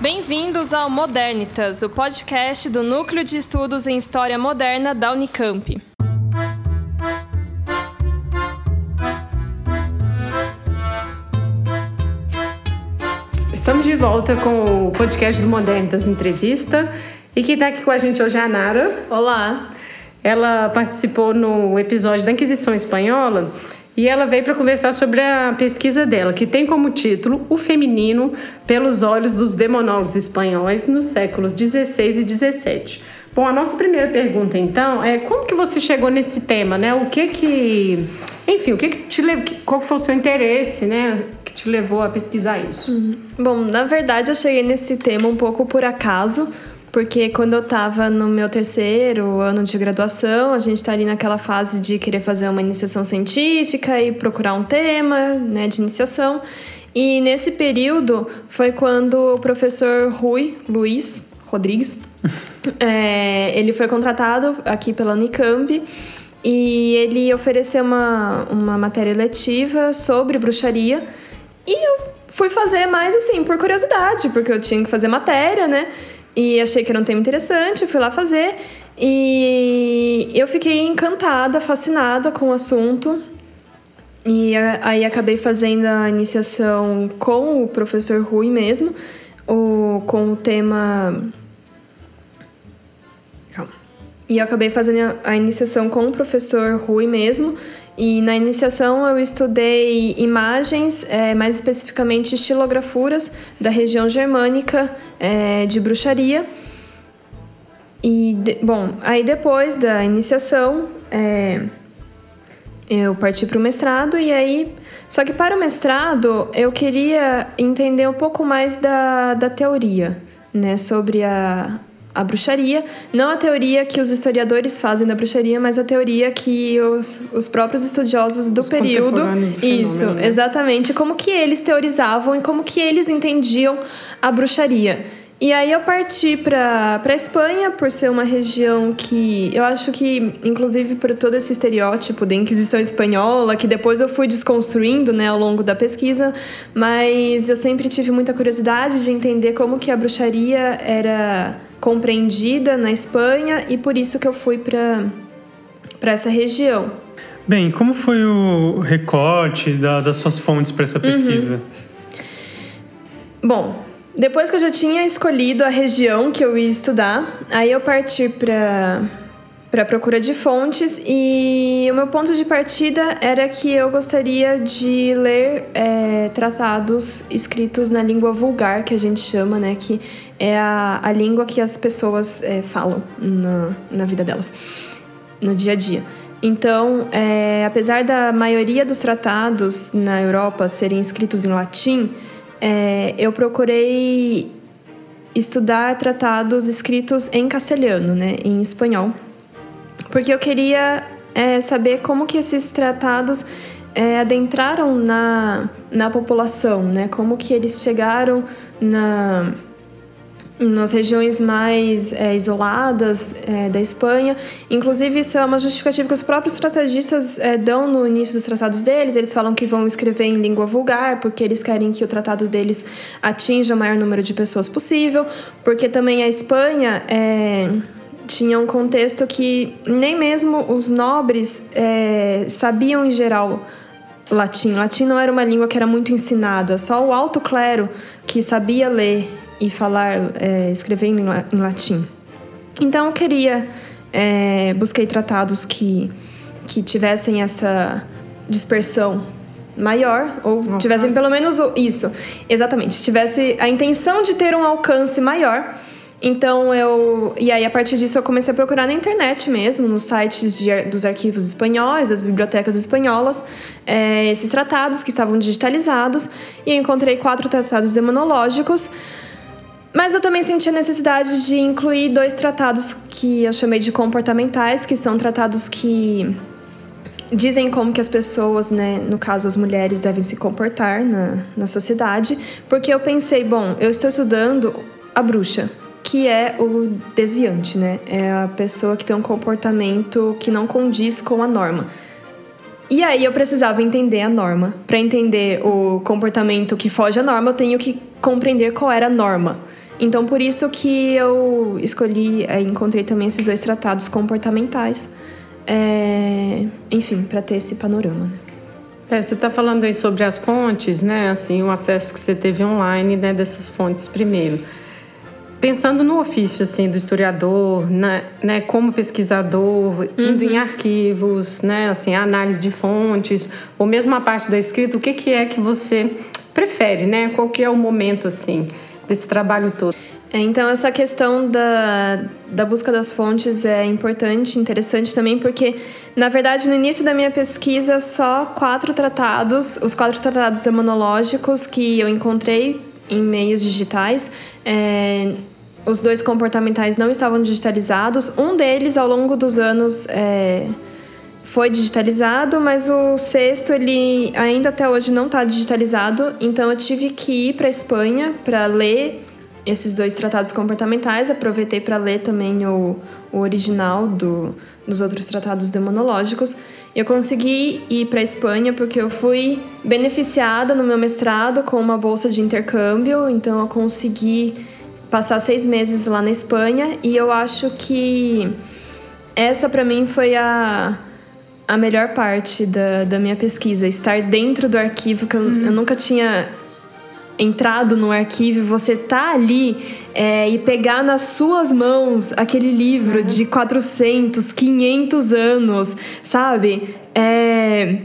Bem-vindos ao Modernitas, o podcast do Núcleo de Estudos em História Moderna da Unicamp. Estamos de volta com o podcast do Modernitas Entrevista. E quem está aqui com a gente hoje é a Nara. Olá! Ela participou no episódio da Inquisição Espanhola e ela veio para conversar sobre a pesquisa dela, que tem como título O Feminino pelos Olhos dos Demonólogos Espanhóis nos séculos 16 e 17. Bom, a nossa primeira pergunta então é como que você chegou nesse tema, né? O que que, enfim, o que que te levou, qual foi o seu interesse, né, que te levou a pesquisar isso? Uhum. Bom, na verdade eu cheguei nesse tema um pouco por acaso, porque quando eu estava no meu terceiro ano de graduação, a gente está ali naquela fase de querer fazer uma iniciação científica e procurar um tema né, de iniciação. E nesse período foi quando o professor Rui Luiz Rodrigues, é, ele foi contratado aqui pela Unicamp e ele ofereceu uma, uma matéria letiva sobre bruxaria e eu fui fazer mais assim, por curiosidade, porque eu tinha que fazer matéria, né? E achei que era um tema interessante, fui lá fazer. E eu fiquei encantada, fascinada com o assunto. E aí acabei fazendo a iniciação com o professor Rui mesmo, o, com o tema. Calma. E eu acabei fazendo a iniciação com o professor Rui mesmo. E na iniciação eu estudei imagens, é, mais especificamente estilografuras da região germânica é, de bruxaria. E, de, bom, aí depois da iniciação é, eu parti para o mestrado e aí. Só que para o mestrado eu queria entender um pouco mais da, da teoria, né, sobre a, a bruxaria, não a teoria que os historiadores fazem da bruxaria, mas a teoria que os, os próprios estudiosos do Os período, do isso, né? exatamente, como que eles teorizavam e como que eles entendiam a bruxaria. E aí eu parti para a Espanha, por ser uma região que eu acho que, inclusive por todo esse estereótipo da Inquisição Espanhola, que depois eu fui desconstruindo né, ao longo da pesquisa, mas eu sempre tive muita curiosidade de entender como que a bruxaria era compreendida na Espanha e por isso que eu fui para essa região. Bem, como foi o recorte da- das suas fontes para essa pesquisa? Bom, depois que eu já tinha escolhido a região que eu ia estudar, aí eu parti para para procura de fontes e o meu ponto de partida era que eu gostaria de ler é, tratados escritos na língua vulgar que a gente chama, né, que é a, a língua que as pessoas é, falam na, na vida delas, no dia a dia. Então, é, apesar da maioria dos tratados na Europa serem escritos em latim, é, eu procurei estudar tratados escritos em castelhano, né, em espanhol, porque eu queria é, saber como que esses tratados é, adentraram na, na população, né, como que eles chegaram na nas regiões mais é, isoladas é, da Espanha. Inclusive, isso é uma justificativa que os próprios tratagistas é, dão no início dos tratados deles. Eles falam que vão escrever em língua vulgar, porque eles querem que o tratado deles atinja o maior número de pessoas possível, porque também a Espanha é, tinha um contexto que nem mesmo os nobres é, sabiam em geral latim. Latim não era uma língua que era muito ensinada, só o alto clero que sabia ler e falar, é, escrever em, la- em latim. Então eu queria, é, busquei tratados que, que tivessem essa dispersão maior, ou tivessem pelo menos isso, exatamente, tivesse a intenção de ter um alcance maior. Então eu. E aí, a partir disso, eu comecei a procurar na internet mesmo, nos sites de dos arquivos espanhóis, das bibliotecas espanholas, é, esses tratados que estavam digitalizados, e eu encontrei quatro tratados demonológicos. Mas eu também senti a necessidade de incluir dois tratados que eu chamei de comportamentais, que são tratados que dizem como que as pessoas, né, no caso as mulheres, devem se comportar na, na sociedade, porque eu pensei, bom, eu estou estudando a bruxa, que é o desviante, né? É a pessoa que tem um comportamento que não condiz com a norma. E aí eu precisava entender a norma. Para entender o comportamento que foge à norma, eu tenho que compreender qual era a norma. Então, por isso que eu escolhi, é, encontrei também esses dois tratados comportamentais, é, enfim, para ter esse panorama. Né? É, você está falando aí sobre as fontes, né? Assim, o acesso que você teve online, né? Dessas fontes primeiro. Pensando no ofício, assim, do historiador, né? né como pesquisador, indo uhum. em arquivos, né? Assim, análise de fontes, ou mesmo a parte da escrita, o que, que é que você prefere, né? Qual que é o momento, assim, desse trabalho todo? É, então, essa questão da, da busca das fontes é importante, interessante também, porque, na verdade, no início da minha pesquisa, só quatro tratados, os quatro tratados demonológicos que eu encontrei em meios digitais, é, os dois comportamentais não estavam digitalizados. Um deles, ao longo dos anos, é, foi digitalizado, mas o sexto ele ainda até hoje não está digitalizado. Então eu tive que ir para Espanha para ler esses dois tratados comportamentais, aproveitei para ler também o, o original do, dos outros tratados demonológicos. Eu consegui ir para a Espanha porque eu fui beneficiada no meu mestrado com uma bolsa de intercâmbio, então eu consegui passar seis meses lá na Espanha e eu acho que essa para mim foi a, a melhor parte da, da minha pesquisa, estar dentro do arquivo que eu, hum. eu nunca tinha entrado no arquivo, você tá ali é, e pegar nas suas mãos aquele livro de 400, 500 anos, sabe? É,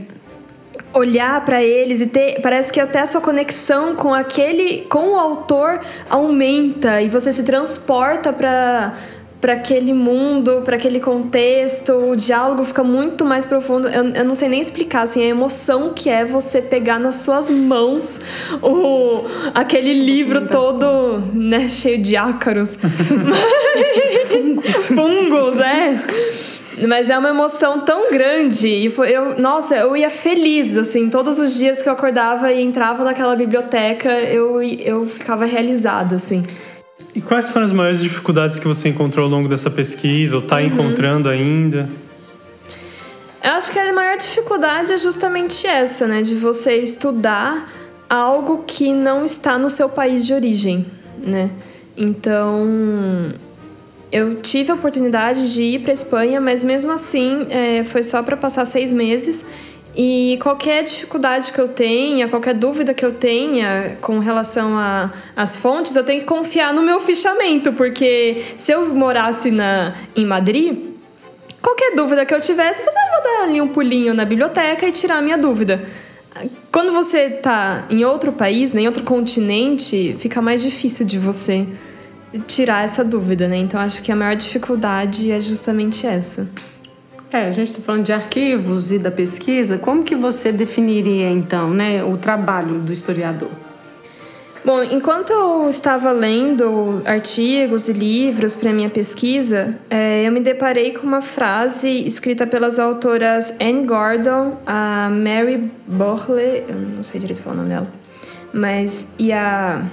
olhar para eles e ter parece que até a sua conexão com aquele com o autor aumenta e você se transporta para para aquele mundo, para aquele contexto, o diálogo fica muito mais profundo. Eu, eu, não sei nem explicar assim, a emoção que é você pegar nas suas mãos o, aquele livro todo né, cheio de ácaros. Fungos. Fungos, é. Mas é uma emoção tão grande. E foi, eu, nossa, eu ia feliz, assim, todos os dias que eu acordava e entrava naquela biblioteca, eu, eu ficava realizada, assim. E quais foram as maiores dificuldades que você encontrou ao longo dessa pesquisa, ou está uhum. encontrando ainda? Eu acho que a maior dificuldade é justamente essa, né? De você estudar algo que não está no seu país de origem, né? Então, eu tive a oportunidade de ir para Espanha, mas mesmo assim é, foi só para passar seis meses e qualquer dificuldade que eu tenha, qualquer dúvida que eu tenha com relação às fontes, eu tenho que confiar no meu fichamento, porque se eu morasse na, em Madrid, qualquer dúvida que eu tivesse, você vai dar ali um pulinho na biblioteca e tirar a minha dúvida. Quando você está em outro país, né, em outro continente, fica mais difícil de você tirar essa dúvida, né? Então acho que a maior dificuldade é justamente essa. É, a gente está falando de arquivos e da pesquisa. Como que você definiria então, né, o trabalho do historiador? Bom, enquanto eu estava lendo artigos e livros para minha pesquisa, é, eu me deparei com uma frase escrita pelas autoras Anne Gordon, a Mary Burley, eu não sei direito falar o nome dela, mas e a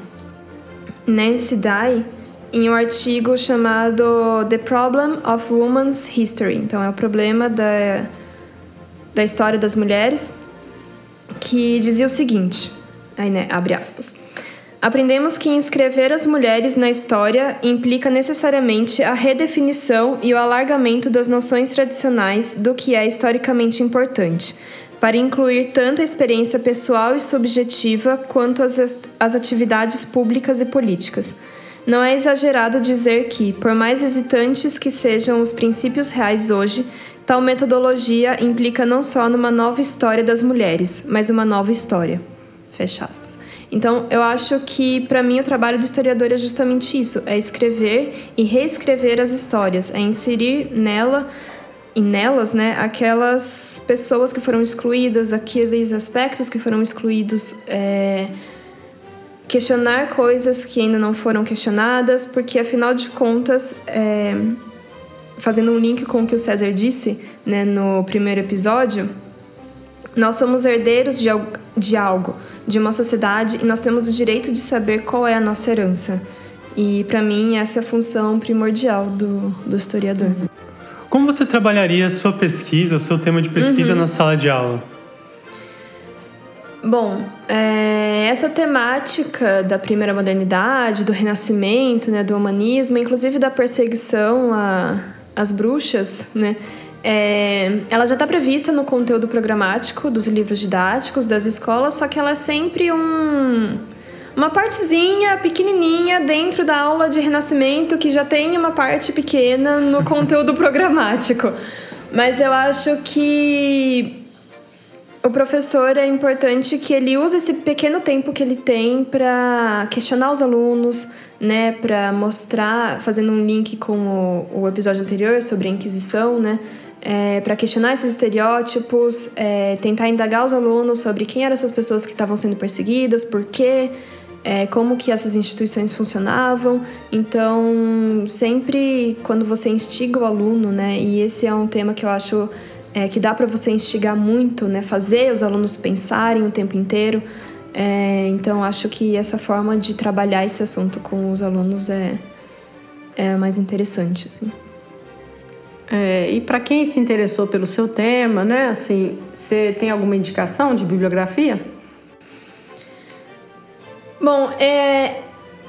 Nancy Dye, em um artigo chamado The Problem of Women's History. Então, é o problema da, da história das mulheres, que dizia o seguinte, aí, né, abre aspas. Aprendemos que inscrever as mulheres na história implica necessariamente a redefinição e o alargamento das noções tradicionais do que é historicamente importante, para incluir tanto a experiência pessoal e subjetiva quanto as, as atividades públicas e políticas não é exagerado dizer que, por mais hesitantes que sejam os princípios reais hoje, tal metodologia implica não só numa nova história das mulheres, mas uma nova história. Fecha aspas. Então, eu acho que, para mim, o trabalho do historiador é justamente isso: é escrever e reescrever as histórias, é inserir nela e nelas, né, aquelas pessoas que foram excluídas, aqueles aspectos que foram excluídos. É questionar coisas que ainda não foram questionadas, porque afinal de contas, é, fazendo um link com o que o César disse né, no primeiro episódio, nós somos herdeiros de, de algo, de uma sociedade, e nós temos o direito de saber qual é a nossa herança. E para mim, essa é a função primordial do, do historiador. Como você trabalharia a sua pesquisa, o seu tema de pesquisa uhum. na sala de aula? Bom, é, essa temática da primeira modernidade, do renascimento, né, do humanismo, inclusive da perseguição às bruxas, né, é, ela já está prevista no conteúdo programático dos livros didáticos das escolas, só que ela é sempre um, uma partezinha pequenininha dentro da aula de renascimento que já tem uma parte pequena no conteúdo programático. Mas eu acho que o professor é importante que ele use esse pequeno tempo que ele tem para questionar os alunos, né, para mostrar, fazendo um link com o, o episódio anterior sobre a Inquisição, né, é, para questionar esses estereótipos, é, tentar indagar os alunos sobre quem eram essas pessoas que estavam sendo perseguidas, por quê, é, como que essas instituições funcionavam. Então, sempre quando você instiga o aluno, né, e esse é um tema que eu acho é, que dá para você instigar muito, né, fazer os alunos pensarem o tempo inteiro. É, então, acho que essa forma de trabalhar esse assunto com os alunos é, é mais interessante, assim. É, e para quem se interessou pelo seu tema, né, assim, você tem alguma indicação de bibliografia? Bom, é,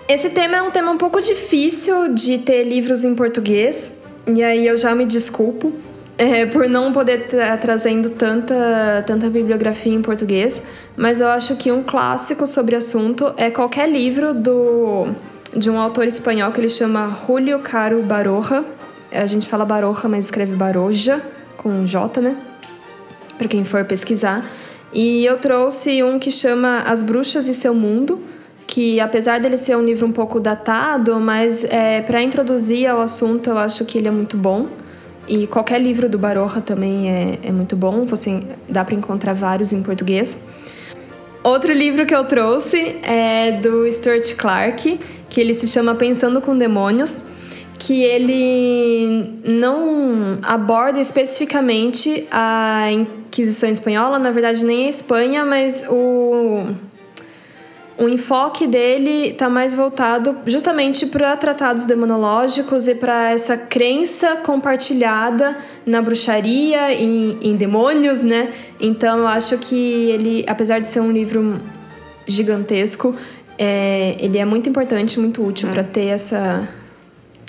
esse tema é um tema um pouco difícil de ter livros em português, e aí eu já me desculpo é, por não poder estar trazendo tanta, tanta bibliografia em português, mas eu acho que um clássico sobre assunto é qualquer livro do, de um autor espanhol que ele chama Julio Caro Baroja, a gente fala Baroja, mas escreve Baroja, com J, né? Para quem for pesquisar. E eu trouxe um que chama As Bruxas e Seu Mundo, que apesar dele ser um livro um pouco datado, mas é, para introduzir ao assunto eu acho que ele é muito bom. E qualquer livro do Baroja também é, é muito bom, você dá para encontrar vários em português. Outro livro que eu trouxe é do Stuart Clarke, que ele se chama Pensando com Demônios que ele não aborda especificamente a Inquisição Espanhola, na verdade nem a Espanha, mas o, o enfoque dele está mais voltado justamente para tratados demonológicos e para essa crença compartilhada na bruxaria, em, em demônios, né? Então eu acho que ele, apesar de ser um livro gigantesco, é, ele é muito importante, muito útil é. para ter essa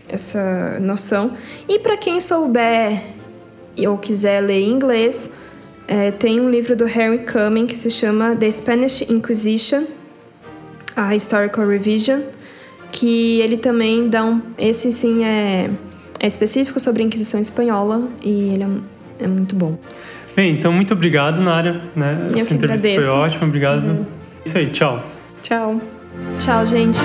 essa noção. E para quem souber ou quiser ler em inglês, é, tem um livro do Harry Cumming que se chama The Spanish Inquisition, a Historical Revision, que ele também dá um. Esse sim é, é específico sobre a Inquisição Espanhola e ele é, é muito bom. Bem, então muito obrigado, Nária. Né? Eu Essa entrevista agradeço. foi ótima, obrigado. Uhum. Isso aí, tchau. Tchau. Tchau, gente.